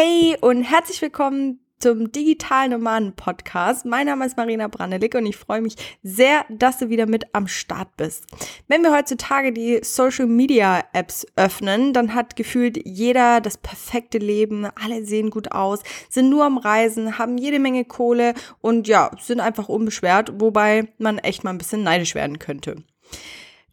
Hey und herzlich willkommen zum Digital Nomaden Podcast. Mein Name ist Marina Brandelik und ich freue mich sehr, dass du wieder mit am Start bist. Wenn wir heutzutage die Social Media Apps öffnen, dann hat gefühlt jeder das perfekte Leben. Alle sehen gut aus, sind nur am Reisen, haben jede Menge Kohle und ja, sind einfach unbeschwert, wobei man echt mal ein bisschen neidisch werden könnte.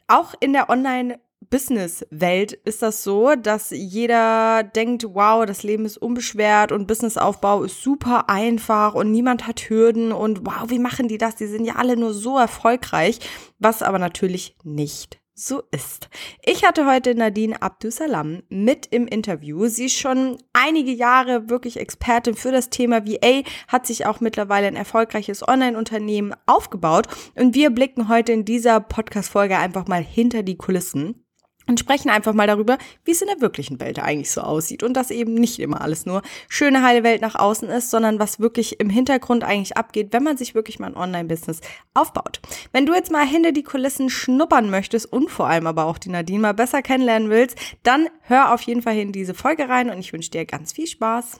Auch in der Online Business-Welt ist das so, dass jeder denkt, wow, das Leben ist unbeschwert und Businessaufbau ist super einfach und niemand hat Hürden und wow, wie machen die das? Die sind ja alle nur so erfolgreich, was aber natürlich nicht so ist. Ich hatte heute Nadine Abdusalam mit im Interview. Sie ist schon einige Jahre wirklich Expertin für das Thema VA, hat sich auch mittlerweile ein erfolgreiches Online-Unternehmen aufgebaut und wir blicken heute in dieser Podcast-Folge einfach mal hinter die Kulissen und sprechen einfach mal darüber, wie es in der wirklichen Welt eigentlich so aussieht und dass eben nicht immer alles nur schöne heile Welt nach außen ist, sondern was wirklich im Hintergrund eigentlich abgeht, wenn man sich wirklich mal ein Online-Business aufbaut. Wenn du jetzt mal hinter die Kulissen schnuppern möchtest und vor allem aber auch die Nadine mal besser kennenlernen willst, dann hör auf jeden Fall in diese Folge rein und ich wünsche dir ganz viel Spaß.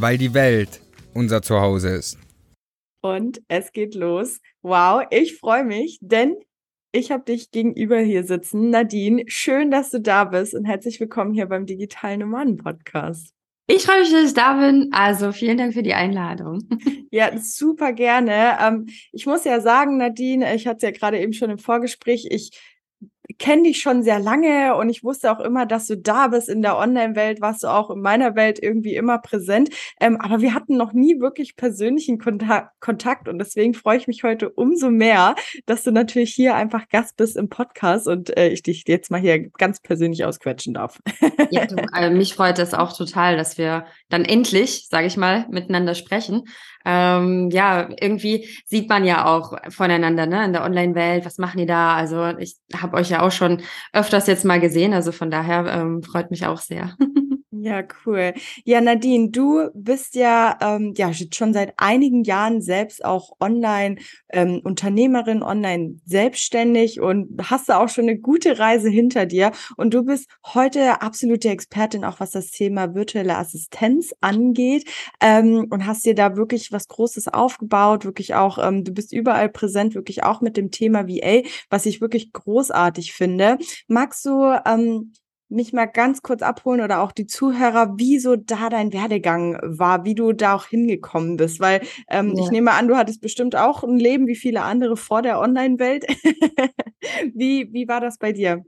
weil die Welt unser Zuhause ist. Und es geht los. Wow, ich freue mich, denn ich habe dich gegenüber hier sitzen. Nadine, schön, dass du da bist und herzlich willkommen hier beim Digitalen Nomaden Podcast. Ich freue mich, dass ich da bin. Also vielen Dank für die Einladung. Ja, super gerne. Ähm, ich muss ja sagen, Nadine, ich hatte es ja gerade eben schon im Vorgespräch, ich kenne dich schon sehr lange und ich wusste auch immer, dass du da bist in der Online-Welt, warst du auch in meiner Welt irgendwie immer präsent. Ähm, aber wir hatten noch nie wirklich persönlichen Kontakt, Kontakt und deswegen freue ich mich heute umso mehr, dass du natürlich hier einfach Gast bist im Podcast und äh, ich dich jetzt mal hier ganz persönlich ausquetschen darf. Ja, du, äh, mich freut es auch total, dass wir dann endlich, sage ich mal, miteinander sprechen ähm, ja, irgendwie sieht man ja auch voneinander ne, in der Online-Welt, was machen die da? Also ich habe euch ja auch schon öfters jetzt mal gesehen, also von daher ähm, freut mich auch sehr. Ja, cool. Ja, Nadine, du bist ja, ähm, ja schon seit einigen Jahren selbst auch Online-Unternehmerin, ähm, online selbstständig und hast da auch schon eine gute Reise hinter dir. Und du bist heute absolute Expertin, auch was das Thema virtuelle Assistenz angeht ähm, und hast dir da wirklich was Großes aufgebaut, wirklich auch, ähm, du bist überall präsent, wirklich auch mit dem Thema VA, was ich wirklich großartig finde. Magst du ähm, mich mal ganz kurz abholen oder auch die Zuhörer, wie so da dein Werdegang war, wie du da auch hingekommen bist, weil ähm, ja. ich nehme an, du hattest bestimmt auch ein Leben wie viele andere vor der Online-Welt. wie, wie war das bei dir?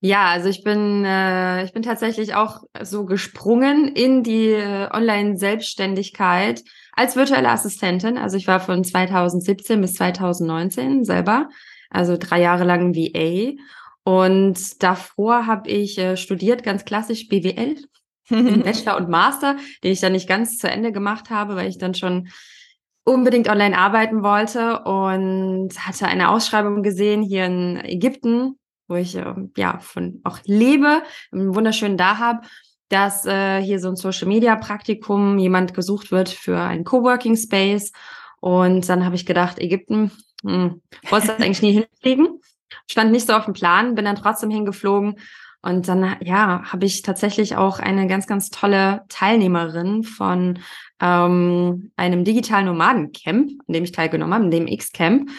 Ja, also ich bin, äh, ich bin tatsächlich auch so gesprungen in die äh, Online-Selbstständigkeit als virtuelle Assistentin. Also ich war von 2017 bis 2019 selber, also drei Jahre lang VA und davor habe ich äh, studiert, ganz klassisch BWL, Bachelor und Master, den ich dann nicht ganz zu Ende gemacht habe, weil ich dann schon unbedingt online arbeiten wollte und hatte eine Ausschreibung gesehen hier in Ägypten, wo ich äh, ja von auch lebe, einen wunderschönen da habe, dass äh, hier so ein Social Media Praktikum jemand gesucht wird für einen Coworking Space. Und dann habe ich gedacht, Ägypten, hm, wolltest du eigentlich nie hinfliegen? Stand nicht so auf dem Plan, bin dann trotzdem hingeflogen. Und dann, ja, habe ich tatsächlich auch eine ganz, ganz tolle Teilnehmerin von ähm, einem digitalen Nomadencamp, an dem ich teilgenommen habe, dem X-Camp.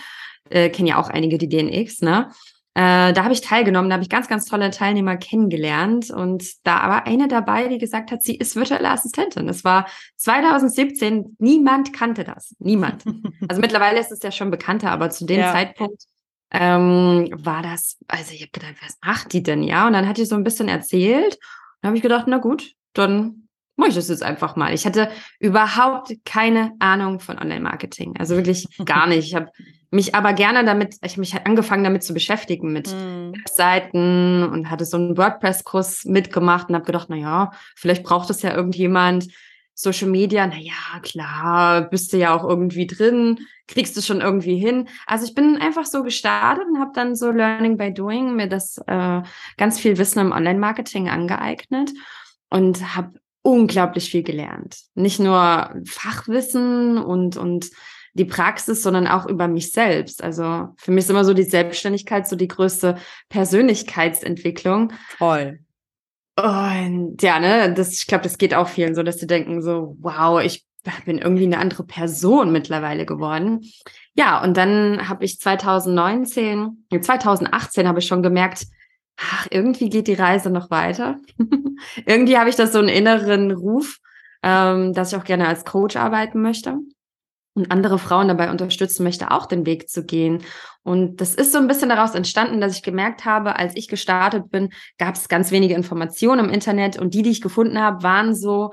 Äh, Kennen ja auch einige die DNX, ne? Äh, da habe ich teilgenommen, da habe ich ganz, ganz tolle Teilnehmer kennengelernt. Und da war eine dabei, die gesagt hat, sie ist virtuelle Assistentin. Das war 2017, niemand kannte das. Niemand. also mittlerweile ist es ja schon bekannter, aber zu dem ja. Zeitpunkt ähm, war das, also ich habe gedacht, was macht die denn, ja? Und dann hat die so ein bisschen erzählt. Dann habe ich gedacht, na gut, dann mache ich das jetzt einfach mal. Ich hatte überhaupt keine Ahnung von Online-Marketing. Also wirklich gar nicht. Ich habe mich aber gerne damit, ich habe mich halt angefangen damit zu beschäftigen mit mm. Webseiten und hatte so einen WordPress-Kurs mitgemacht und habe gedacht, na ja, vielleicht braucht es ja irgendjemand. Social Media, na ja, klar, bist du ja auch irgendwie drin, kriegst du schon irgendwie hin. Also ich bin einfach so gestartet und habe dann so Learning by Doing mir das äh, ganz viel Wissen im Online-Marketing angeeignet und habe unglaublich viel gelernt. Nicht nur Fachwissen und, und die Praxis, sondern auch über mich selbst. Also für mich ist immer so die Selbstständigkeit so die größte Persönlichkeitsentwicklung. Toll. Und ja, ne, das, ich glaube, das geht auch vielen so, dass sie denken so, wow, ich bin irgendwie eine andere Person mittlerweile geworden. Ja, und dann habe ich 2019, 2018 habe ich schon gemerkt, ach, irgendwie geht die Reise noch weiter. irgendwie habe ich das so einen inneren Ruf, ähm, dass ich auch gerne als Coach arbeiten möchte und andere Frauen dabei unterstützen möchte, auch den Weg zu gehen. Und das ist so ein bisschen daraus entstanden, dass ich gemerkt habe, als ich gestartet bin, gab es ganz wenige Informationen im Internet und die, die ich gefunden habe, waren so,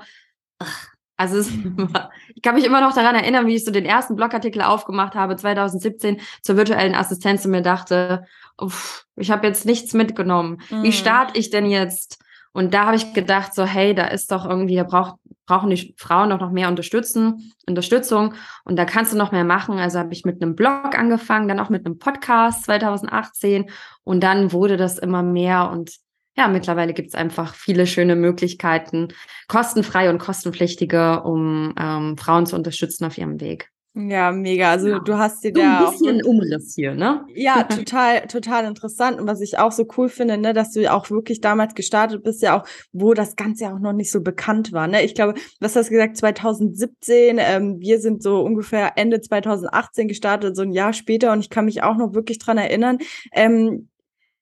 ach, also es, ich kann mich immer noch daran erinnern, wie ich so den ersten Blogartikel aufgemacht habe, 2017 zur virtuellen Assistenz und mir dachte, uff, ich habe jetzt nichts mitgenommen. Mhm. Wie starte ich denn jetzt? Und da habe ich gedacht, so, hey, da ist doch irgendwie, da braucht, brauchen die Frauen doch noch mehr Unterstützen, Unterstützung und da kannst du noch mehr machen. Also habe ich mit einem Blog angefangen, dann auch mit einem Podcast 2018 und dann wurde das immer mehr und ja, mittlerweile gibt es einfach viele schöne Möglichkeiten, kostenfrei und kostenpflichtige, um ähm, Frauen zu unterstützen auf ihrem Weg. Ja, mega. Also ja. du hast dir so da ein bisschen auch, Umriss hier, ne? Ja, total, total interessant. Und was ich auch so cool finde, ne, dass du auch wirklich damals gestartet bist, ja auch, wo das Ganze ja auch noch nicht so bekannt war. Ne? Ich glaube, was hast du gesagt, 2017, ähm, wir sind so ungefähr Ende 2018 gestartet, so ein Jahr später, und ich kann mich auch noch wirklich dran erinnern. Ähm,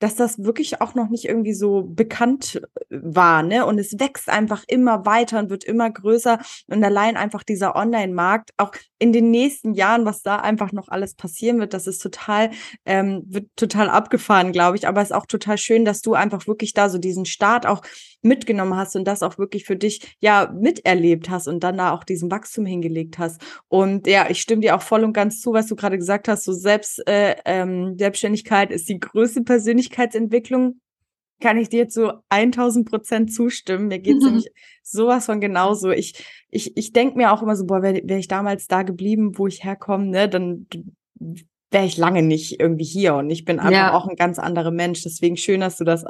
dass das wirklich auch noch nicht irgendwie so bekannt äh, war, ne? Und es wächst einfach immer weiter und wird immer größer. Und allein einfach dieser Online-Markt, auch in den nächsten Jahren, was da einfach noch alles passieren wird, das ist total, ähm, wird total abgefahren, glaube ich. Aber es ist auch total schön, dass du einfach wirklich da so diesen Start auch mitgenommen hast und das auch wirklich für dich ja miterlebt hast und dann da auch diesen Wachstum hingelegt hast. Und ja, ich stimme dir auch voll und ganz zu, was du gerade gesagt hast. So selbst äh, ähm, Selbstständigkeit ist die größte Persönlichkeitsentwicklung. Kann ich dir zu 1000 Prozent zustimmen. Mir geht es mhm. nämlich sowas von genauso. Ich, ich, ich denke mir auch immer so, boah, wäre wär ich damals da geblieben, wo ich herkomme, ne, dann wäre ich lange nicht irgendwie hier und ich bin einfach ja. auch ein ganz anderer Mensch. Deswegen schön, dass du das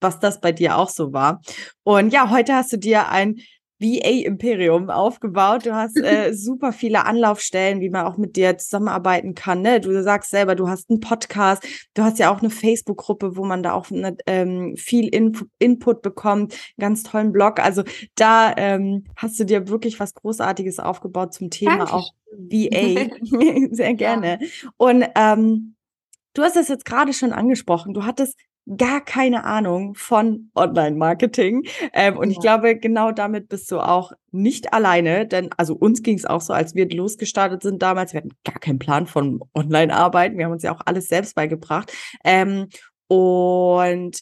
was das bei dir auch so war. Und ja, heute hast du dir ein VA-Imperium aufgebaut. Du hast äh, super viele Anlaufstellen, wie man auch mit dir zusammenarbeiten kann. Ne? Du sagst selber, du hast einen Podcast, du hast ja auch eine Facebook-Gruppe, wo man da auch ne, ähm, viel In Input bekommt, ganz tollen Blog. Also da ähm, hast du dir wirklich was Großartiges aufgebaut zum Thema Danke. auch VA. Sehr gerne. Ja. Und ähm, du hast es jetzt gerade schon angesprochen. Du hattest gar keine Ahnung von Online-Marketing. Ähm, und ja. ich glaube, genau damit bist du auch nicht alleine, denn also uns ging es auch so, als wir losgestartet sind damals, wir hatten gar keinen Plan von Online-Arbeiten, wir haben uns ja auch alles selbst beigebracht. Ähm, und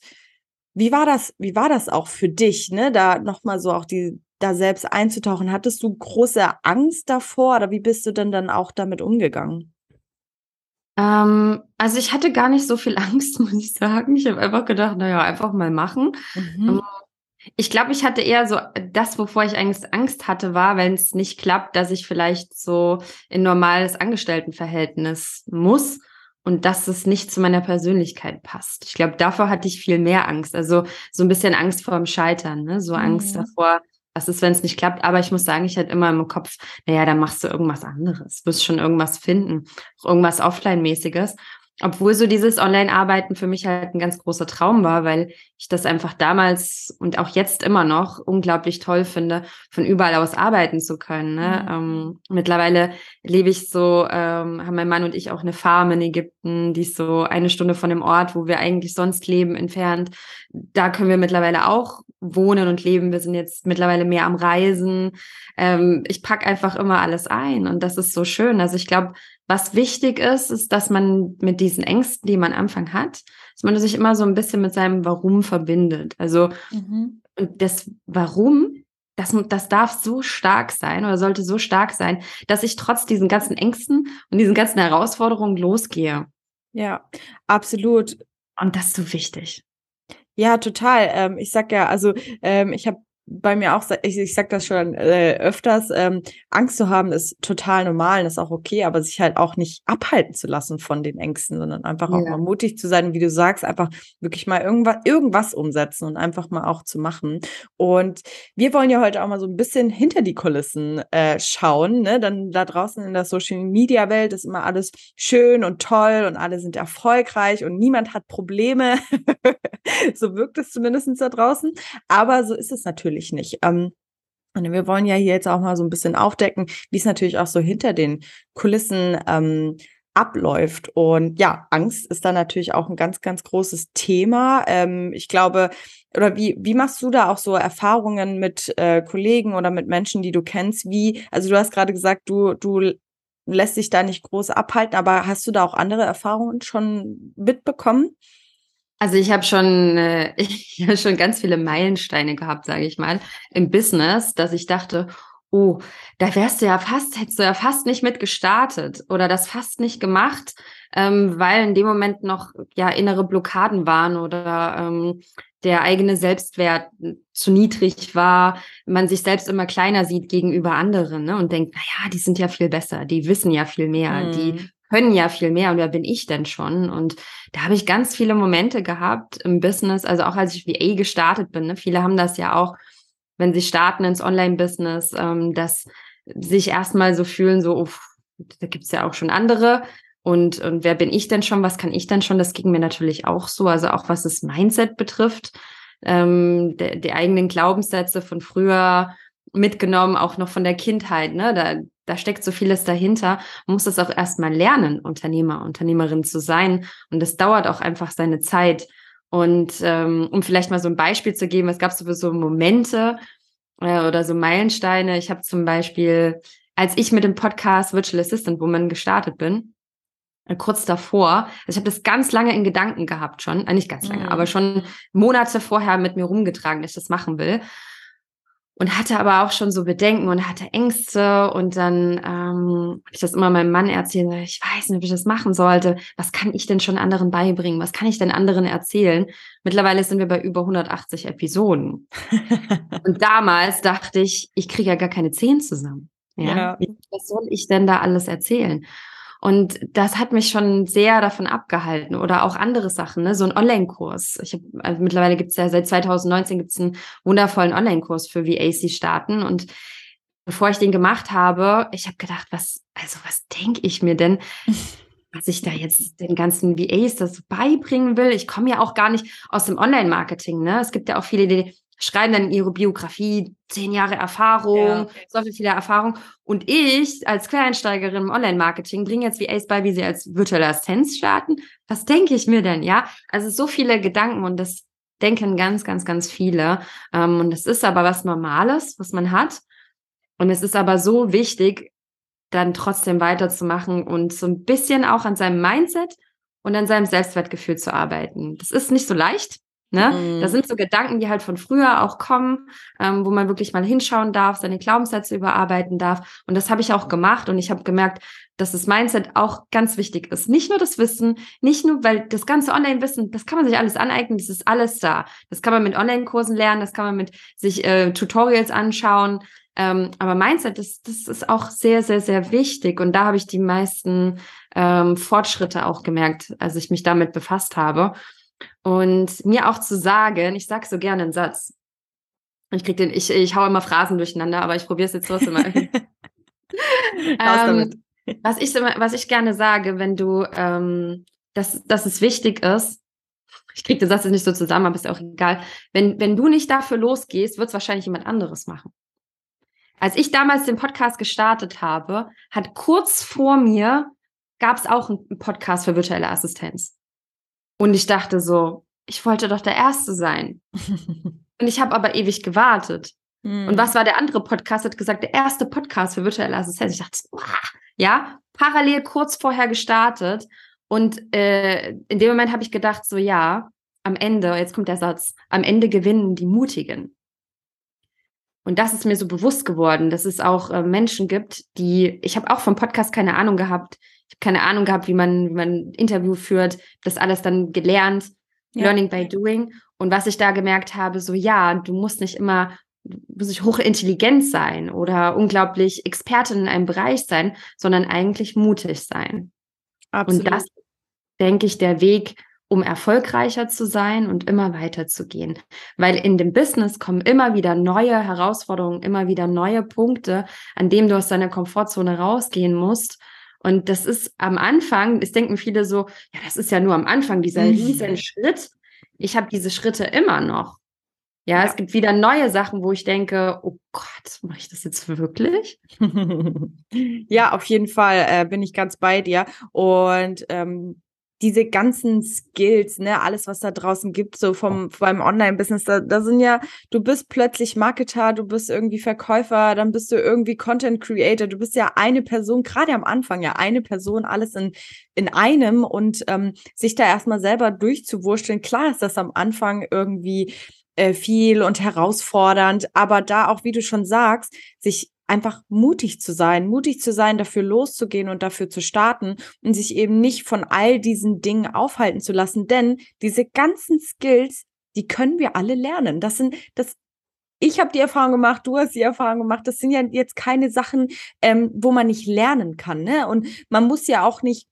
wie war das, wie war das auch für dich, ne, da nochmal so auch die, da selbst einzutauchen? Hattest du große Angst davor oder wie bist du denn dann auch damit umgegangen? Ähm, also ich hatte gar nicht so viel Angst, muss ich sagen. Ich habe einfach gedacht, naja, einfach mal machen. Mhm. Ähm, ich glaube, ich hatte eher so das, wovor ich eigentlich Angst hatte, war, wenn es nicht klappt, dass ich vielleicht so in normales Angestelltenverhältnis muss und dass es nicht zu meiner Persönlichkeit passt. Ich glaube, davor hatte ich viel mehr Angst. Also so ein bisschen Angst vor dem Scheitern, ne? so Angst mhm. davor, was ist, wenn es nicht klappt? Aber ich muss sagen, ich hatte immer im Kopf, naja, dann machst du irgendwas anderes. Du wirst schon irgendwas finden. Irgendwas Offline-mäßiges. Obwohl so dieses Online-Arbeiten für mich halt ein ganz großer Traum war, weil ich das einfach damals und auch jetzt immer noch unglaublich toll finde, von überall aus arbeiten zu können. Ne? Mhm. Ähm, mittlerweile lebe ich so, ähm, haben mein Mann und ich auch eine Farm in Ägypten, die ist so eine Stunde von dem Ort, wo wir eigentlich sonst leben, entfernt. Da können wir mittlerweile auch wohnen und leben. Wir sind jetzt mittlerweile mehr am Reisen. Ähm, ich pack einfach immer alles ein und das ist so schön. Also ich glaube, was wichtig ist, ist, dass man mit diesen Ängsten, die man am Anfang hat, dass man sich immer so ein bisschen mit seinem Warum verbindet. Also mhm. und das Warum das, das darf so stark sein oder sollte so stark sein, dass ich trotz diesen ganzen Ängsten und diesen ganzen Herausforderungen losgehe. Ja, absolut. Und das ist so wichtig. Ja, total. Ähm, ich sag ja, also ähm, ich habe bei mir auch, ich, ich sag das schon äh, öfters, ähm, Angst zu haben ist total normal und ist auch okay, aber sich halt auch nicht abhalten zu lassen von den Ängsten, sondern einfach ja. auch mal mutig zu sein, wie du sagst, einfach wirklich mal irgendwas, irgendwas umsetzen und einfach mal auch zu machen. Und wir wollen ja heute auch mal so ein bisschen hinter die Kulissen äh, schauen, ne? Dann da draußen in der Social Media Welt ist immer alles schön und toll und alle sind erfolgreich und niemand hat Probleme. so wirkt es zumindest da draußen. Aber so ist es natürlich natürlich nicht. Ähm, und wir wollen ja hier jetzt auch mal so ein bisschen aufdecken, wie es natürlich auch so hinter den Kulissen ähm, abläuft. Und ja, Angst ist da natürlich auch ein ganz, ganz großes Thema. Ähm, ich glaube, oder wie, wie machst du da auch so Erfahrungen mit äh, Kollegen oder mit Menschen, die du kennst? Wie, also du hast gerade gesagt, du, du lässt dich da nicht groß abhalten, aber hast du da auch andere Erfahrungen schon mitbekommen? Also ich habe schon, äh, hab schon ganz viele Meilensteine gehabt, sage ich mal, im Business, dass ich dachte, oh, da wärst du ja fast, hättest du ja fast nicht mit gestartet oder das fast nicht gemacht, ähm, weil in dem Moment noch ja innere Blockaden waren oder ähm, der eigene Selbstwert zu niedrig war, man sich selbst immer kleiner sieht gegenüber anderen ne, und denkt, naja, die sind ja viel besser, die wissen ja viel mehr, mhm. die können ja viel mehr und wer bin ich denn schon? Und da habe ich ganz viele Momente gehabt im Business, also auch als ich VA gestartet bin. Ne? Viele haben das ja auch, wenn sie starten ins Online-Business, ähm, dass sich erstmal so fühlen, so, uff, da gibt's ja auch schon andere. Und, und wer bin ich denn schon? Was kann ich denn schon? Das ging mir natürlich auch so. Also auch was das Mindset betrifft, ähm, der, die eigenen Glaubenssätze von früher mitgenommen, auch noch von der Kindheit. Ne? Da, da steckt so vieles dahinter. Man muss das auch erstmal lernen, Unternehmer, Unternehmerin zu sein. Und das dauert auch einfach seine Zeit. Und ähm, um vielleicht mal so ein Beispiel zu geben, es gab so Momente äh, oder so Meilensteine. Ich habe zum Beispiel, als ich mit dem Podcast Virtual Assistant Woman gestartet bin, äh, kurz davor, also ich habe das ganz lange in Gedanken gehabt schon, äh, nicht ganz lange, mhm. aber schon Monate vorher mit mir rumgetragen, dass ich das machen will und hatte aber auch schon so Bedenken und hatte Ängste und dann ähm, ich das immer meinem Mann erzählen, ich weiß nicht, wie ich das machen sollte. Was kann ich denn schon anderen beibringen? Was kann ich denn anderen erzählen? Mittlerweile sind wir bei über 180 Episoden. und damals dachte ich, ich kriege ja gar keine zehn zusammen. Ja? ja. Was soll ich denn da alles erzählen? Und das hat mich schon sehr davon abgehalten oder auch andere Sachen, ne? so ein Online-Kurs. Ich hab, also mittlerweile gibt es ja seit 2019 gibt einen wundervollen Online-Kurs für VAC starten und bevor ich den gemacht habe, ich habe gedacht, was, also was denke ich mir denn? was ich da jetzt den ganzen VAs das beibringen will. Ich komme ja auch gar nicht aus dem Online-Marketing. Ne? Es gibt ja auch viele, die schreiben dann ihre Biografie, zehn Jahre Erfahrung, ja. so viele Erfahrung. Und ich als Quereinsteigerin im Online-Marketing bringe jetzt wie Ace bei, wie sie als virtuelle Assistenz starten. Was denke ich mir denn, ja? Also so viele Gedanken und das denken ganz, ganz, ganz viele. Ähm, und es ist aber was Normales, was man hat. Und es ist aber so wichtig, dann trotzdem weiterzumachen und so ein bisschen auch an seinem Mindset und an seinem Selbstwertgefühl zu arbeiten. Das ist nicht so leicht, Ne? Mhm. Das sind so Gedanken, die halt von früher auch kommen, ähm, wo man wirklich mal hinschauen darf, seine Glaubenssätze überarbeiten darf. Und das habe ich auch gemacht und ich habe gemerkt, dass das Mindset auch ganz wichtig ist. Nicht nur das Wissen, nicht nur, weil das ganze Online-Wissen, das kann man sich alles aneignen, das ist alles da. Das kann man mit Online-Kursen lernen, das kann man mit sich äh, Tutorials anschauen. Ähm, aber Mindset, das, das ist auch sehr, sehr, sehr wichtig. Und da habe ich die meisten ähm, Fortschritte auch gemerkt, als ich mich damit befasst habe. Und mir auch zu sagen, ich sage so gerne einen Satz. Ich krieg den, ich, ich hau immer Phrasen durcheinander, aber ich probiere es jetzt trotzdem mal. ähm, was, ich, was ich gerne sage, wenn du, ähm, dass, dass es wichtig ist, ich kriege den Satz jetzt nicht so zusammen, aber ist auch egal. Wenn, wenn du nicht dafür losgehst, wird es wahrscheinlich jemand anderes machen. Als ich damals den Podcast gestartet habe, hat kurz vor mir gab es auch einen Podcast für virtuelle Assistenz. Und ich dachte so, ich wollte doch der Erste sein. und ich habe aber ewig gewartet. Mhm. Und was war der andere Podcast? Hat gesagt, der erste Podcast für virtuelle Assistenz. Ich dachte, wow, ja, parallel kurz vorher gestartet. Und äh, in dem Moment habe ich gedacht, so ja, am Ende, jetzt kommt der Satz, am Ende gewinnen die Mutigen. Und das ist mir so bewusst geworden, dass es auch äh, Menschen gibt, die, ich habe auch vom Podcast keine Ahnung gehabt. Ich habe keine Ahnung gehabt, wie man, wie man ein Interview führt, das alles dann gelernt, ja. Learning by Doing. Und was ich da gemerkt habe, so ja, du musst nicht immer muss ich hochintelligent sein oder unglaublich Expertin in einem Bereich sein, sondern eigentlich mutig sein. Absolut. Und das, denke ich, der Weg, um erfolgreicher zu sein und immer weiter zu gehen. Weil in dem Business kommen immer wieder neue Herausforderungen, immer wieder neue Punkte, an denen du aus deiner Komfortzone rausgehen musst. Und das ist am Anfang, es denken viele so, ja, das ist ja nur am Anfang dieser mhm. riesen Schritt. Ich habe diese Schritte immer noch. Ja, ja, es gibt wieder neue Sachen, wo ich denke, oh Gott, mache ich das jetzt wirklich? ja, auf jeden Fall äh, bin ich ganz bei dir. Und ähm, diese ganzen Skills, ne, alles, was da draußen gibt, so vom beim Online-Business, da, da sind ja, du bist plötzlich Marketer, du bist irgendwie Verkäufer, dann bist du irgendwie Content Creator, du bist ja eine Person, gerade am Anfang ja eine Person, alles in, in einem und ähm, sich da erstmal selber durchzuwurschteln, klar ist das am Anfang irgendwie äh, viel und herausfordernd, aber da auch, wie du schon sagst, sich einfach mutig zu sein, mutig zu sein, dafür loszugehen und dafür zu starten und sich eben nicht von all diesen Dingen aufhalten zu lassen, denn diese ganzen Skills, die können wir alle lernen. Das sind das ich habe die Erfahrung gemacht, du hast die Erfahrung gemacht. Das sind ja jetzt keine Sachen, ähm, wo man nicht lernen kann. Ne? Und man muss ja auch nicht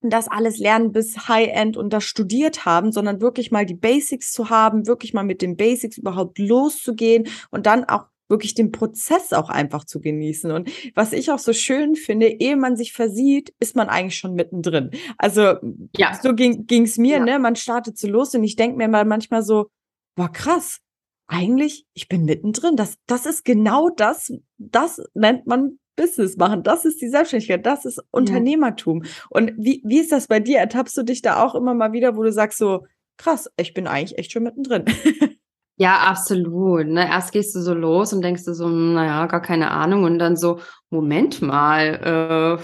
das alles lernen bis High-End und das studiert haben, sondern wirklich mal die Basics zu haben, wirklich mal mit den Basics überhaupt loszugehen und dann auch wirklich den Prozess auch einfach zu genießen. Und was ich auch so schön finde, ehe man sich versieht, ist man eigentlich schon mittendrin. Also ja. so ging es mir, ja. ne? Man startet so los und ich denke mir mal manchmal so, boah, krass, eigentlich, ich bin mittendrin. Das, das ist genau das, das nennt man Business machen. Das ist die Selbstständigkeit, das ist Unternehmertum. Ja. Und wie, wie ist das bei dir? Ertappst du dich da auch immer mal wieder, wo du sagst so, krass, ich bin eigentlich echt schon mittendrin. Ja, absolut. Ne? Erst gehst du so los und denkst du so, naja, gar keine Ahnung. Und dann so, Moment mal, äh,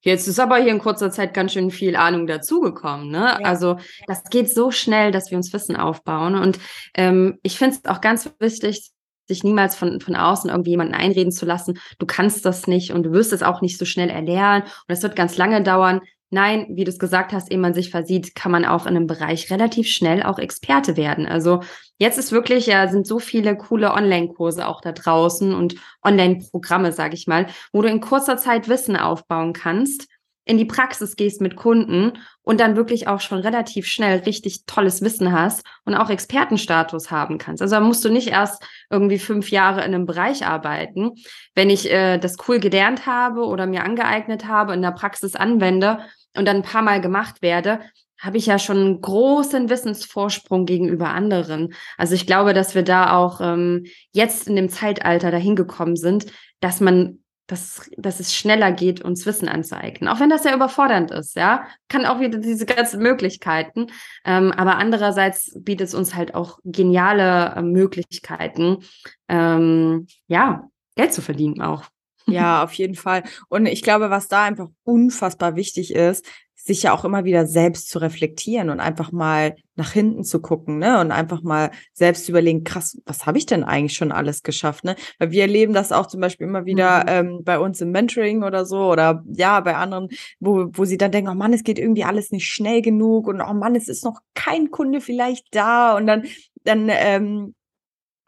jetzt ist aber hier in kurzer Zeit ganz schön viel Ahnung dazugekommen. Ne? Ja. Also das geht so schnell, dass wir uns Wissen aufbauen. Und ähm, ich finde es auch ganz wichtig, sich niemals von, von außen irgendwie jemanden einreden zu lassen, du kannst das nicht und du wirst es auch nicht so schnell erlernen und es wird ganz lange dauern. Nein, wie du es gesagt hast, ehe man sich versieht, kann man auch in einem Bereich relativ schnell auch Experte werden. Also jetzt ist wirklich, ja, sind so viele coole Online-Kurse auch da draußen und Online-Programme, sage ich mal, wo du in kurzer Zeit Wissen aufbauen kannst, in die Praxis gehst mit Kunden und dann wirklich auch schon relativ schnell richtig tolles Wissen hast und auch Expertenstatus haben kannst. Also da musst du nicht erst irgendwie fünf Jahre in einem Bereich arbeiten. Wenn ich äh, das cool gelernt habe oder mir angeeignet habe, in der Praxis anwende, und dann ein paar Mal gemacht werde, habe ich ja schon einen großen Wissensvorsprung gegenüber anderen. Also ich glaube, dass wir da auch ähm, jetzt in dem Zeitalter dahin gekommen sind, dass man dass, dass es schneller geht, uns Wissen anzueignen. Auch wenn das ja überfordernd ist, ja. Kann auch wieder diese ganzen Möglichkeiten. Ähm, aber andererseits bietet es uns halt auch geniale äh, Möglichkeiten, ähm, ja, Geld zu verdienen auch. Ja, auf jeden Fall. Und ich glaube, was da einfach unfassbar wichtig ist, sich ja auch immer wieder selbst zu reflektieren und einfach mal nach hinten zu gucken, ne? Und einfach mal selbst zu überlegen, krass, was habe ich denn eigentlich schon alles geschafft, ne? Weil wir erleben das auch zum Beispiel immer wieder mhm. ähm, bei uns im Mentoring oder so oder ja, bei anderen, wo, wo sie dann denken, oh Mann, es geht irgendwie alles nicht schnell genug und oh Mann, es ist noch kein Kunde vielleicht da und dann dann ähm,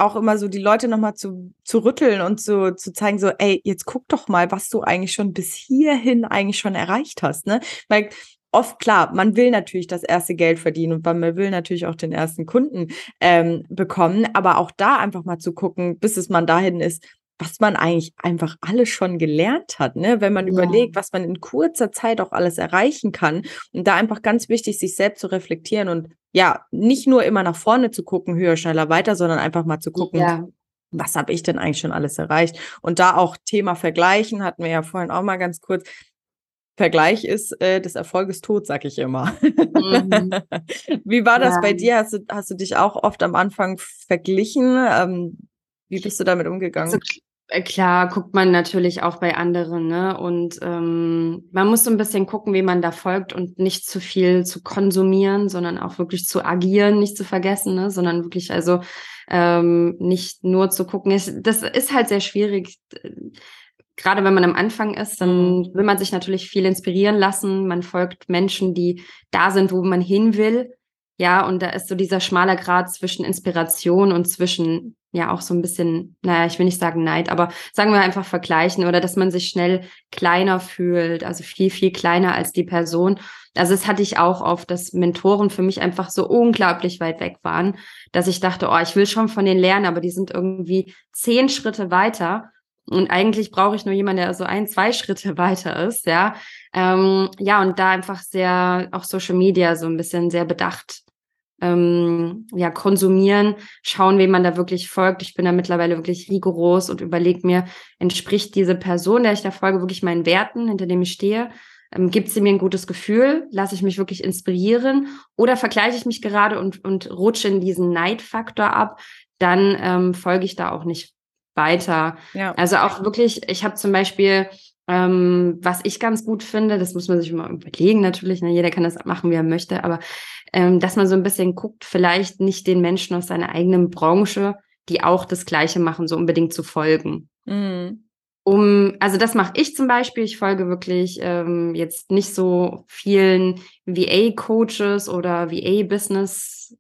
auch immer so die Leute nochmal zu, zu rütteln und zu, zu zeigen, so, ey, jetzt guck doch mal, was du eigentlich schon bis hierhin eigentlich schon erreicht hast, ne? Weil oft klar, man will natürlich das erste Geld verdienen und man will natürlich auch den ersten Kunden ähm, bekommen, aber auch da einfach mal zu gucken, bis es man dahin ist, was man eigentlich einfach alles schon gelernt hat, ne? Wenn man ja. überlegt, was man in kurzer Zeit auch alles erreichen kann. Und da einfach ganz wichtig, sich selbst zu reflektieren und ja, nicht nur immer nach vorne zu gucken, höher, schneller, weiter, sondern einfach mal zu gucken, ja. was habe ich denn eigentlich schon alles erreicht? Und da auch Thema Vergleichen, hatten wir ja vorhin auch mal ganz kurz. Vergleich ist äh, des Erfolges tot, sag ich immer. Mhm. Wie war das ja. bei dir? Hast du, hast du dich auch oft am Anfang verglichen? Ähm, wie bist du damit umgegangen? Also, klar, guckt man natürlich auch bei anderen, ne? Und ähm, man muss so ein bisschen gucken, wie man da folgt und nicht zu viel zu konsumieren, sondern auch wirklich zu agieren, nicht zu vergessen, ne? Sondern wirklich, also ähm, nicht nur zu gucken. Das ist halt sehr schwierig. Gerade wenn man am Anfang ist, dann mhm. will man sich natürlich viel inspirieren lassen. Man folgt Menschen, die da sind, wo man hin will. Ja, und da ist so dieser schmaler Grad zwischen Inspiration und zwischen, ja, auch so ein bisschen, naja, ich will nicht sagen Neid, aber sagen wir einfach vergleichen oder dass man sich schnell kleiner fühlt, also viel, viel kleiner als die Person. Also das hatte ich auch oft, dass Mentoren für mich einfach so unglaublich weit weg waren, dass ich dachte, oh, ich will schon von denen lernen, aber die sind irgendwie zehn Schritte weiter. Und eigentlich brauche ich nur jemanden, der so ein, zwei Schritte weiter ist, ja. Ähm, ja, und da einfach sehr, auch Social Media so ein bisschen sehr bedacht ähm, ja, konsumieren, schauen, wem man da wirklich folgt. Ich bin da mittlerweile wirklich rigoros und überlege mir, entspricht diese Person, der ich da folge, wirklich meinen Werten, hinter dem ich stehe? Ähm, gibt sie mir ein gutes Gefühl? Lasse ich mich wirklich inspirieren? Oder vergleiche ich mich gerade und, und rutsche in diesen Neidfaktor ab? Dann ähm, folge ich da auch nicht weiter. Ja. Also auch wirklich, ich habe zum Beispiel ähm, was ich ganz gut finde, das muss man sich immer überlegen natürlich, ne? jeder kann das machen, wie er möchte, aber ähm, dass man so ein bisschen guckt, vielleicht nicht den Menschen aus seiner eigenen Branche, die auch das Gleiche machen, so unbedingt zu folgen. Mhm. Um, also das mache ich zum Beispiel. Ich folge wirklich ähm, jetzt nicht so vielen VA-Coaches oder VA-Business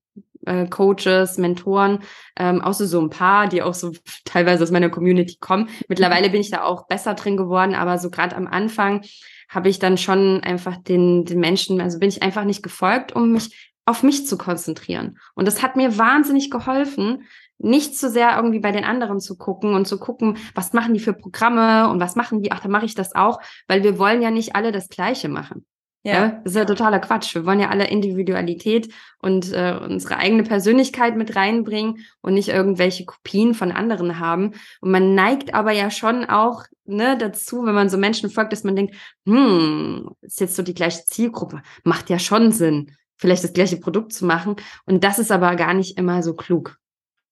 äh, Coaches, Mentoren, ähm, außer so ein paar, die auch so teilweise aus meiner Community kommen. Mittlerweile bin ich da auch besser drin geworden, aber so gerade am Anfang habe ich dann schon einfach den, den Menschen, also bin ich einfach nicht gefolgt, um mich auf mich zu konzentrieren. Und das hat mir wahnsinnig geholfen, nicht zu sehr irgendwie bei den anderen zu gucken und zu gucken, was machen die für Programme und was machen die, ach, da mache ich das auch, weil wir wollen ja nicht alle das Gleiche machen. Ja. ja. das ist ja totaler Quatsch. Wir wollen ja alle Individualität und äh, unsere eigene Persönlichkeit mit reinbringen und nicht irgendwelche Kopien von anderen haben. Und man neigt aber ja schon auch ne, dazu, wenn man so Menschen folgt, dass man denkt, hm, ist jetzt so die gleiche Zielgruppe, macht ja schon Sinn, vielleicht das gleiche Produkt zu machen. Und das ist aber gar nicht immer so klug.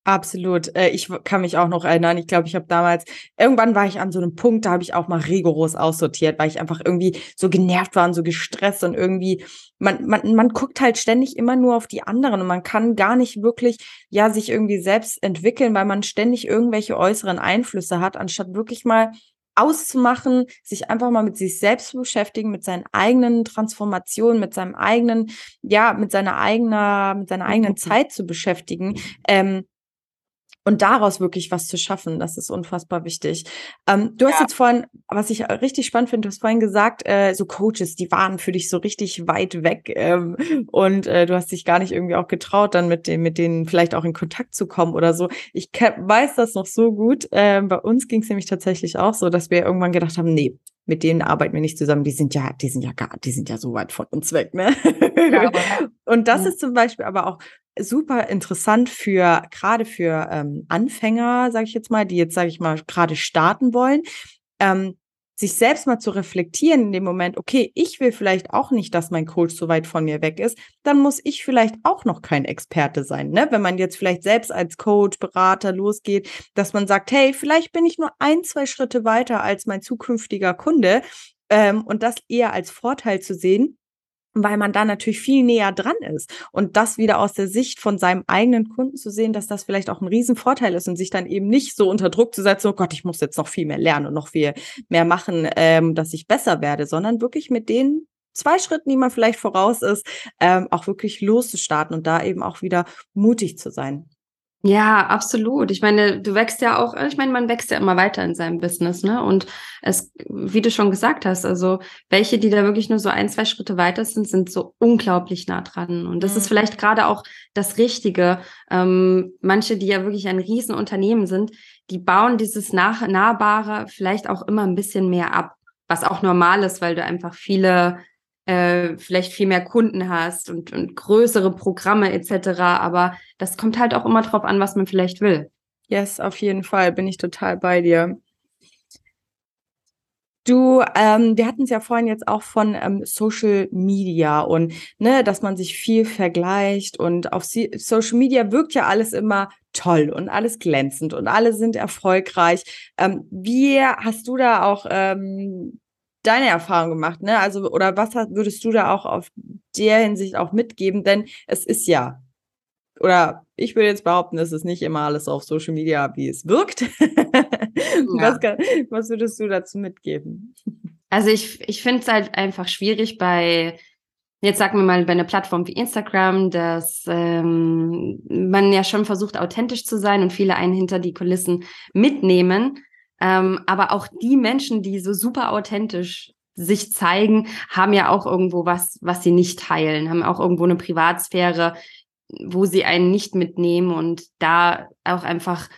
Absolut. Äh, ich kann mich auch noch erinnern. Ich glaube, ich habe damals, irgendwann war ich an so einem Punkt, da habe ich auch mal rigoros aussortiert, weil ich einfach irgendwie so genervt war und so gestresst und irgendwie, man, man, man guckt halt ständig immer nur auf die anderen und man kann gar nicht wirklich, ja, sich irgendwie selbst entwickeln, weil man ständig irgendwelche äußeren Einflüsse hat, anstatt wirklich mal auszumachen, sich einfach mal mit sich selbst zu beschäftigen, mit seinen eigenen Transformationen, mit seinem eigenen, ja, mit seiner eigenen, mit seiner eigenen Zeit zu beschäftigen. Ähm, und daraus wirklich was zu schaffen, das ist unfassbar wichtig. Ähm, du hast ja. jetzt vorhin, was ich richtig spannend finde, du hast vorhin gesagt, äh, so Coaches, die waren für dich so richtig weit weg ähm, und äh, du hast dich gar nicht irgendwie auch getraut, dann mit, dem, mit denen vielleicht auch in Kontakt zu kommen oder so. Ich weiß das noch so gut. Äh, bei uns ging es nämlich tatsächlich auch so, dass wir irgendwann gedacht haben, nee, mit denen arbeiten wir nicht zusammen, die sind ja, die sind ja gar, die sind ja so weit von uns weg, ne? Ja, und das ist zum Beispiel aber auch super interessant für gerade für ähm, Anfänger, sage ich jetzt mal, die jetzt sage ich mal gerade starten wollen, ähm, sich selbst mal zu reflektieren in dem Moment, okay, ich will vielleicht auch nicht, dass mein Coach so weit von mir weg ist, dann muss ich vielleicht auch noch kein Experte sein. Ne? Wenn man jetzt vielleicht selbst als Coach, Berater losgeht, dass man sagt, hey, vielleicht bin ich nur ein, zwei Schritte weiter als mein zukünftiger Kunde ähm, und das eher als Vorteil zu sehen, weil man da natürlich viel näher dran ist. Und das wieder aus der Sicht von seinem eigenen Kunden zu sehen, dass das vielleicht auch ein Riesenvorteil ist und sich dann eben nicht so unter Druck zu setzen, oh Gott, ich muss jetzt noch viel mehr lernen und noch viel mehr machen, ähm, dass ich besser werde, sondern wirklich mit den zwei Schritten, die man vielleicht voraus ist, ähm, auch wirklich loszustarten und da eben auch wieder mutig zu sein. Ja, absolut. Ich meine, du wächst ja auch, ich meine, man wächst ja immer weiter in seinem Business, ne? Und es, wie du schon gesagt hast, also welche, die da wirklich nur so ein, zwei Schritte weiter sind, sind so unglaublich nah dran. Und das mhm. ist vielleicht gerade auch das Richtige. Ähm, manche, die ja wirklich ein Riesenunternehmen sind, die bauen dieses nah Nahbare vielleicht auch immer ein bisschen mehr ab, was auch normal ist, weil du einfach viele äh, vielleicht viel mehr Kunden hast und, und größere Programme etc. Aber das kommt halt auch immer drauf an, was man vielleicht will. Yes, auf jeden Fall bin ich total bei dir. Du, ähm, wir hatten es ja vorhin jetzt auch von ähm, Social Media und ne, dass man sich viel vergleicht und auf si Social Media wirkt ja alles immer toll und alles glänzend und alle sind erfolgreich. Ähm, wie hast du da auch ähm, deine Erfahrung gemacht, ne? Also, oder was würdest du da auch auf der Hinsicht auch mitgeben? Denn es ist ja oder ich würde jetzt behaupten, es ist nicht immer alles auf Social Media, wie es wirkt. Was, kann, was würdest du dazu mitgeben? Also ich, ich finde es halt einfach schwierig bei, jetzt sagen wir mal, bei einer Plattform wie Instagram, dass ähm, man ja schon versucht, authentisch zu sein und viele einen hinter die Kulissen mitnehmen. Ähm, aber auch die Menschen, die so super authentisch sich zeigen, haben ja auch irgendwo was, was sie nicht teilen, haben auch irgendwo eine Privatsphäre, wo sie einen nicht mitnehmen und da auch einfach,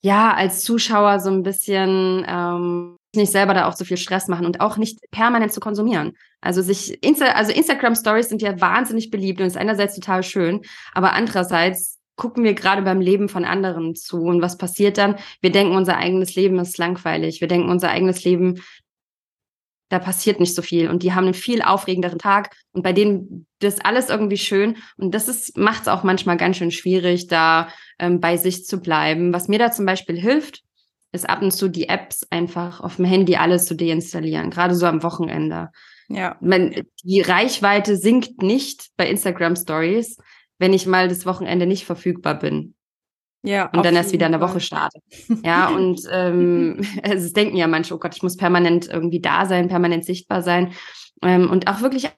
ja, als Zuschauer so ein bisschen ähm, nicht selber da auch so viel Stress machen und auch nicht permanent zu konsumieren. Also sich Insta also Instagram Stories sind ja wahnsinnig beliebt und ist einerseits total schön, aber andererseits gucken wir gerade beim Leben von anderen zu und was passiert dann? Wir denken, unser eigenes Leben ist langweilig. Wir denken, unser eigenes Leben da passiert nicht so viel und die haben einen viel aufregenderen Tag und bei denen ist alles irgendwie schön und das ist macht es auch manchmal ganz schön schwierig, da ähm, bei sich zu bleiben. Was mir da zum Beispiel hilft, ist ab und zu die Apps einfach auf dem Handy alles zu deinstallieren, gerade so am Wochenende. Ja. Man, die Reichweite sinkt nicht bei Instagram Stories, wenn ich mal das Wochenende nicht verfügbar bin. Ja, und dann erst wieder in der Woche starte. Ja, und ähm, es denken ja manche, oh Gott, ich muss permanent irgendwie da sein, permanent sichtbar sein. Ähm, und auch wirklich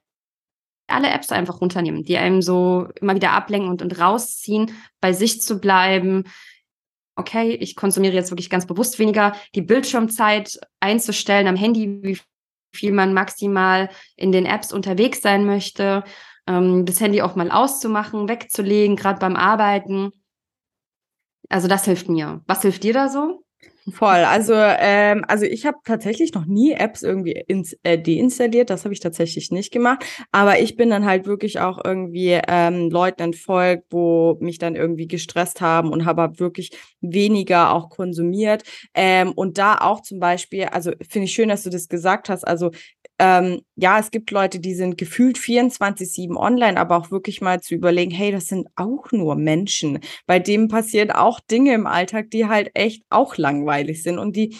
alle Apps einfach runternehmen, die einem so immer wieder ablenken und, und rausziehen, bei sich zu bleiben. Okay, ich konsumiere jetzt wirklich ganz bewusst weniger, die Bildschirmzeit einzustellen am Handy, wie viel man maximal in den Apps unterwegs sein möchte, ähm, das Handy auch mal auszumachen, wegzulegen, gerade beim Arbeiten also das hilft mir. Was hilft dir da so? Voll. Also, ähm, also ich habe tatsächlich noch nie Apps irgendwie ins, äh, deinstalliert. Das habe ich tatsächlich nicht gemacht. Aber ich bin dann halt wirklich auch irgendwie ähm, Leuten entfolgt, wo mich dann irgendwie gestresst haben und habe wirklich weniger auch konsumiert. Ähm, und da auch zum Beispiel, also finde ich schön, dass du das gesagt hast. Also ähm, ja, es gibt Leute, die sind gefühlt 24-7 online, aber auch wirklich mal zu überlegen, hey, das sind auch nur Menschen. Bei dem passieren auch Dinge im Alltag, die halt echt auch langweilig sind und die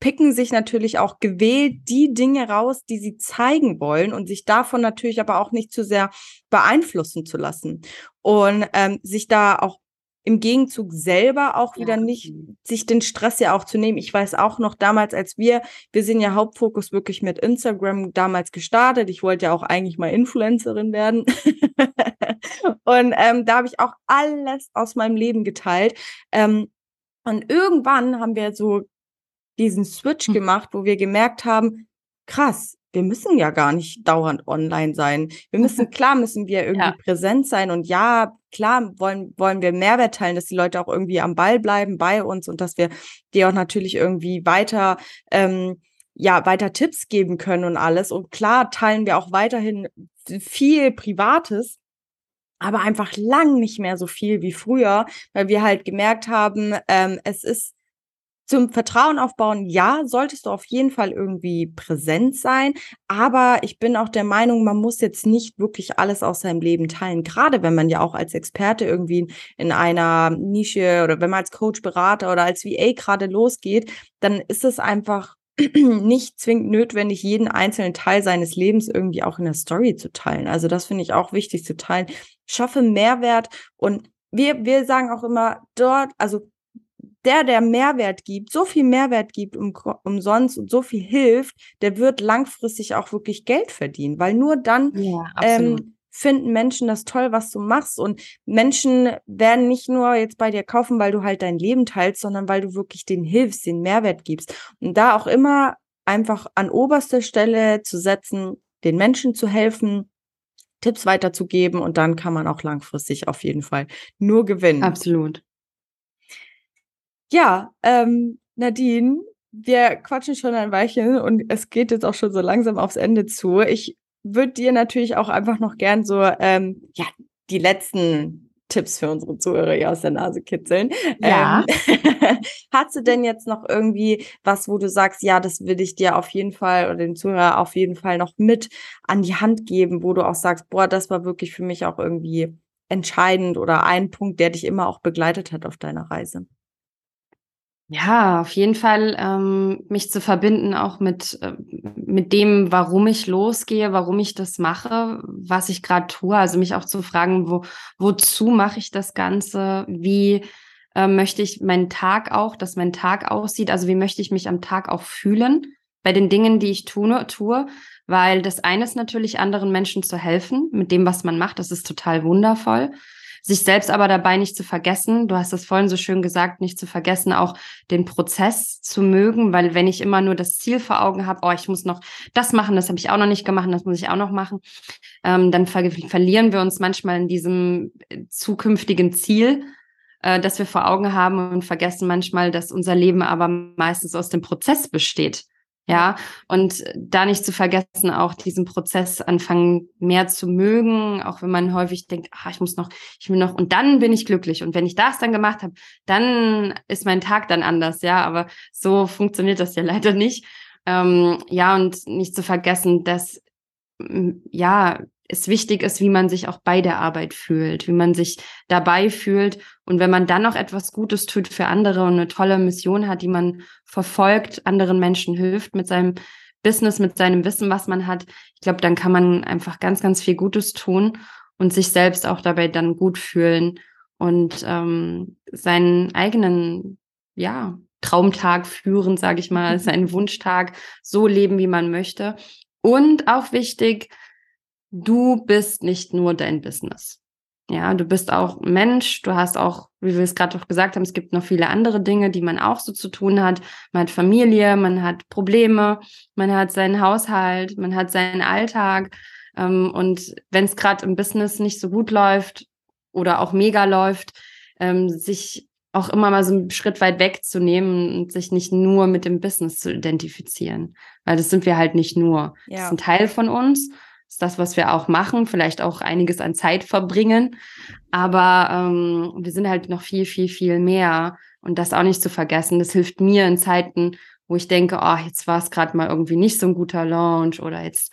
picken sich natürlich auch gewählt die Dinge raus, die sie zeigen wollen und sich davon natürlich aber auch nicht zu sehr beeinflussen zu lassen und ähm, sich da auch im Gegenzug selber auch wieder nicht sich den Stress ja auch zu nehmen. Ich weiß auch noch damals, als wir, wir sind ja Hauptfokus wirklich mit Instagram damals gestartet. Ich wollte ja auch eigentlich mal Influencerin werden. und ähm, da habe ich auch alles aus meinem Leben geteilt. Ähm, und irgendwann haben wir so diesen Switch hm. gemacht, wo wir gemerkt haben, krass, wir müssen ja gar nicht dauernd online sein. Wir müssen, klar müssen wir irgendwie ja. präsent sein und ja, klar wollen, wollen wir Mehrwert teilen, dass die Leute auch irgendwie am Ball bleiben bei uns und dass wir die auch natürlich irgendwie weiter, ähm, ja, weiter Tipps geben können und alles. Und klar teilen wir auch weiterhin viel Privates, aber einfach lang nicht mehr so viel wie früher, weil wir halt gemerkt haben, ähm, es ist zum Vertrauen aufbauen, ja, solltest du auf jeden Fall irgendwie präsent sein. Aber ich bin auch der Meinung, man muss jetzt nicht wirklich alles aus seinem Leben teilen. Gerade wenn man ja auch als Experte irgendwie in einer Nische oder wenn man als Coach, Berater oder als VA gerade losgeht, dann ist es einfach nicht zwingend notwendig, jeden einzelnen Teil seines Lebens irgendwie auch in der Story zu teilen. Also das finde ich auch wichtig zu teilen. Schaffe Mehrwert und wir, wir sagen auch immer dort, also der, der Mehrwert gibt, so viel Mehrwert gibt um, umsonst und so viel hilft, der wird langfristig auch wirklich Geld verdienen, weil nur dann ja, ähm, finden Menschen das toll, was du machst. Und Menschen werden nicht nur jetzt bei dir kaufen, weil du halt dein Leben teilst, sondern weil du wirklich den hilfst, den Mehrwert gibst. Und da auch immer einfach an oberster Stelle zu setzen, den Menschen zu helfen, Tipps weiterzugeben und dann kann man auch langfristig auf jeden Fall nur gewinnen. Absolut. Ja, ähm, Nadine, wir quatschen schon ein Weilchen und es geht jetzt auch schon so langsam aufs Ende zu. Ich würde dir natürlich auch einfach noch gern so, ähm, ja, die letzten Tipps für unsere Zuhörer hier aus der Nase kitzeln. Ja. Ähm, hast du denn jetzt noch irgendwie was, wo du sagst, ja, das will ich dir auf jeden Fall oder den Zuhörer auf jeden Fall noch mit an die Hand geben, wo du auch sagst, boah, das war wirklich für mich auch irgendwie entscheidend oder ein Punkt, der dich immer auch begleitet hat auf deiner Reise? Ja, auf jeden Fall ähm, mich zu verbinden auch mit, äh, mit dem, warum ich losgehe, warum ich das mache, was ich gerade tue. Also mich auch zu fragen, wo, wozu mache ich das Ganze? Wie äh, möchte ich meinen Tag auch, dass mein Tag aussieht? Also wie möchte ich mich am Tag auch fühlen bei den Dingen, die ich tue, tue? Weil das eine ist natürlich, anderen Menschen zu helfen mit dem, was man macht. Das ist total wundervoll sich selbst aber dabei nicht zu vergessen. Du hast das vorhin so schön gesagt, nicht zu vergessen, auch den Prozess zu mögen, weil wenn ich immer nur das Ziel vor Augen habe, oh, ich muss noch das machen, das habe ich auch noch nicht gemacht, das muss ich auch noch machen, ähm, dann ver verlieren wir uns manchmal in diesem äh, zukünftigen Ziel äh, das wir vor Augen haben und vergessen manchmal, dass unser Leben aber meistens aus dem Prozess besteht. Ja, und da nicht zu vergessen, auch diesen Prozess anfangen mehr zu mögen, auch wenn man häufig denkt, ah, ich muss noch, ich will noch, und dann bin ich glücklich. Und wenn ich das dann gemacht habe, dann ist mein Tag dann anders, ja, aber so funktioniert das ja leider nicht. Ähm, ja, und nicht zu vergessen, dass ja, es wichtig ist, wie man sich auch bei der Arbeit fühlt, wie man sich dabei fühlt. Und wenn man dann noch etwas Gutes tut für andere und eine tolle Mission hat, die man verfolgt, anderen Menschen hilft mit seinem Business, mit seinem Wissen, was man hat, ich glaube, dann kann man einfach ganz, ganz viel Gutes tun und sich selbst auch dabei dann gut fühlen und ähm, seinen eigenen, ja, Traumtag führen, sage ich mal, seinen Wunschtag so leben, wie man möchte. Und auch wichtig, du bist nicht nur dein Business. Ja, du bist auch Mensch, du hast auch, wie wir es gerade auch gesagt haben, es gibt noch viele andere Dinge, die man auch so zu tun hat. Man hat Familie, man hat Probleme, man hat seinen Haushalt, man hat seinen Alltag. Ähm, und wenn es gerade im Business nicht so gut läuft oder auch mega läuft, ähm, sich auch immer mal so einen Schritt weit wegzunehmen und sich nicht nur mit dem Business zu identifizieren. Weil das sind wir halt nicht nur. Ja. Das ist ein Teil von uns ist das, was wir auch machen, vielleicht auch einiges an Zeit verbringen. Aber ähm, wir sind halt noch viel, viel, viel mehr. Und das auch nicht zu vergessen. Das hilft mir in Zeiten, wo ich denke, oh, jetzt war es gerade mal irgendwie nicht so ein guter Launch oder jetzt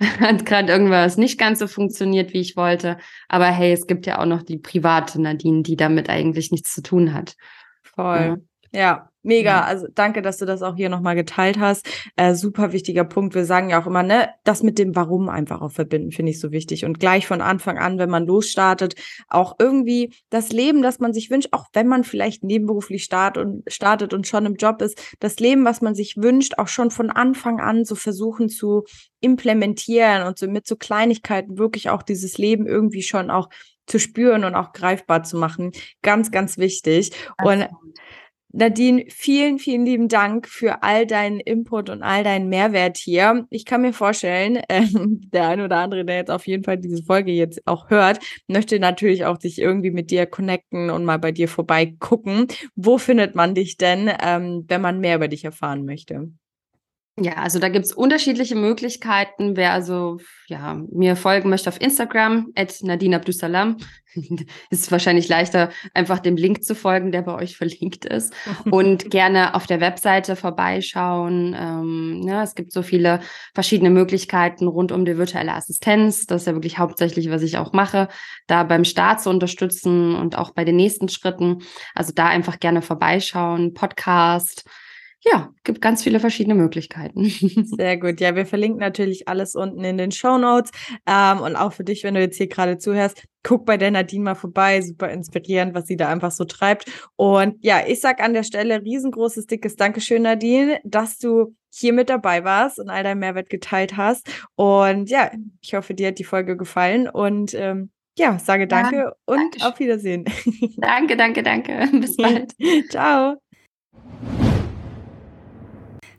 hat gerade irgendwas nicht ganz so funktioniert, wie ich wollte. Aber hey, es gibt ja auch noch die private Nadine, die damit eigentlich nichts zu tun hat. Voll. Ja, ja Mega, also danke, dass du das auch hier nochmal geteilt hast. Äh, super wichtiger Punkt. Wir sagen ja auch immer, ne, das mit dem Warum einfach auch verbinden, finde ich so wichtig. Und gleich von Anfang an, wenn man losstartet, auch irgendwie das Leben, das man sich wünscht, auch wenn man vielleicht nebenberuflich start und, startet und schon im Job ist, das Leben, was man sich wünscht, auch schon von Anfang an so versuchen zu implementieren und so mit so Kleinigkeiten wirklich auch dieses Leben irgendwie schon auch zu spüren und auch greifbar zu machen. Ganz, ganz wichtig. Und Nadine, vielen, vielen lieben Dank für all deinen Input und all deinen Mehrwert hier. Ich kann mir vorstellen, äh, der ein oder andere, der jetzt auf jeden Fall diese Folge jetzt auch hört, möchte natürlich auch sich irgendwie mit dir connecten und mal bei dir vorbeigucken. Wo findet man dich denn, ähm, wenn man mehr über dich erfahren möchte? Ja, also da gibt's unterschiedliche Möglichkeiten. Wer also ja, mir folgen möchte auf Instagram, at Nadine Abdusalam, ist wahrscheinlich leichter, einfach dem Link zu folgen, der bei euch verlinkt ist. Und gerne auf der Webseite vorbeischauen. Ähm, ja, es gibt so viele verschiedene Möglichkeiten rund um die virtuelle Assistenz. Das ist ja wirklich hauptsächlich, was ich auch mache, da beim Start zu unterstützen und auch bei den nächsten Schritten. Also da einfach gerne vorbeischauen. Podcast ja, gibt ganz viele verschiedene Möglichkeiten. Sehr gut. Ja, wir verlinken natürlich alles unten in den Show Notes. Ähm, und auch für dich, wenn du jetzt hier gerade zuhörst, guck bei der Nadine mal vorbei. Super inspirierend, was sie da einfach so treibt. Und ja, ich sag an der Stelle riesengroßes, dickes Dankeschön, Nadine, dass du hier mit dabei warst und all deinen Mehrwert geteilt hast. Und ja, ich hoffe, dir hat die Folge gefallen und ähm, ja, sage danke ja, und Dankeschön. auf Wiedersehen. Danke, danke, danke. Bis bald. Ciao.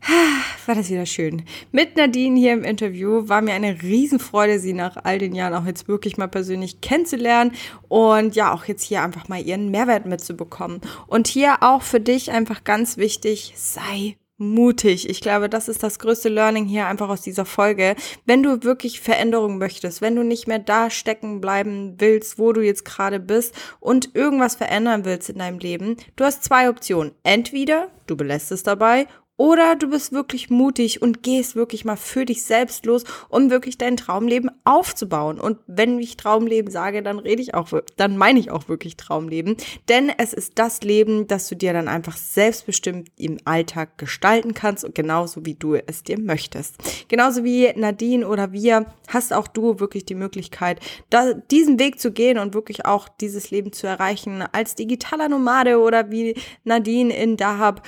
War das wieder schön. Mit Nadine hier im Interview war mir eine Riesenfreude, sie nach all den Jahren auch jetzt wirklich mal persönlich kennenzulernen und ja, auch jetzt hier einfach mal ihren Mehrwert mitzubekommen. Und hier auch für dich einfach ganz wichtig, sei mutig. Ich glaube, das ist das größte Learning hier einfach aus dieser Folge. Wenn du wirklich Veränderungen möchtest, wenn du nicht mehr da stecken bleiben willst, wo du jetzt gerade bist und irgendwas verändern willst in deinem Leben, du hast zwei Optionen. Entweder du belässt es dabei Oder du bist wirklich mutig und gehst wirklich mal für dich selbst los, um wirklich dein Traumleben aufzubauen. Und wenn ich Traumleben sage, dann rede ich auch, dann meine ich auch wirklich Traumleben. Denn es ist das Leben, das du dir dann einfach selbstbestimmt im Alltag gestalten kannst und genauso wie du es dir möchtest. Genauso wie Nadine oder wir hast auch du wirklich die Möglichkeit, da, diesen Weg zu gehen und wirklich auch dieses Leben zu erreichen als digitaler Nomade oder wie Nadine in Dahab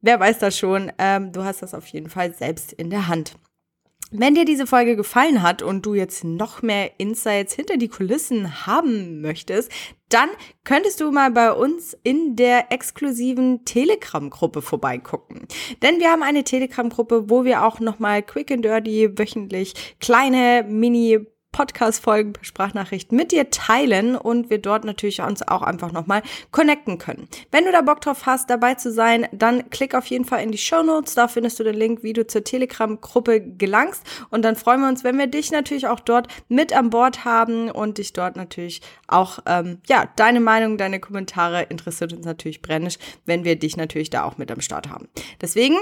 wer weiß das schon, ähm, du hast das auf jeden Fall selbst in der Hand. Wenn dir diese Folge gefallen hat und du jetzt noch mehr Insights hinter die Kulissen haben möchtest, dann könntest du mal bei uns in der exklusiven Telegram-Gruppe vorbeigucken. Denn wir haben eine Telegram-Gruppe, wo wir auch nochmal quick and dirty wöchentlich kleine Mini Podcast-Folgen per Sprachnachricht mit dir teilen und wir dort natürlich uns auch einfach nochmal connecten können. Wenn du da Bock drauf hast, dabei zu sein, dann klick auf jeden Fall in die Show Notes. Da findest du den Link, wie du zur Telegram-Gruppe gelangst. Und dann freuen wir uns, wenn wir dich natürlich auch dort mit an Bord haben und dich dort natürlich auch, ähm, ja, deine Meinung, deine Kommentare interessiert uns natürlich brennend, wenn wir dich natürlich da auch mit am Start haben. Deswegen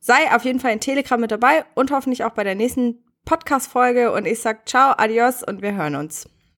sei auf jeden Fall in Telegram mit dabei und hoffentlich auch bei der nächsten Podcast-Folge und ich sag ciao, adios und wir hören uns.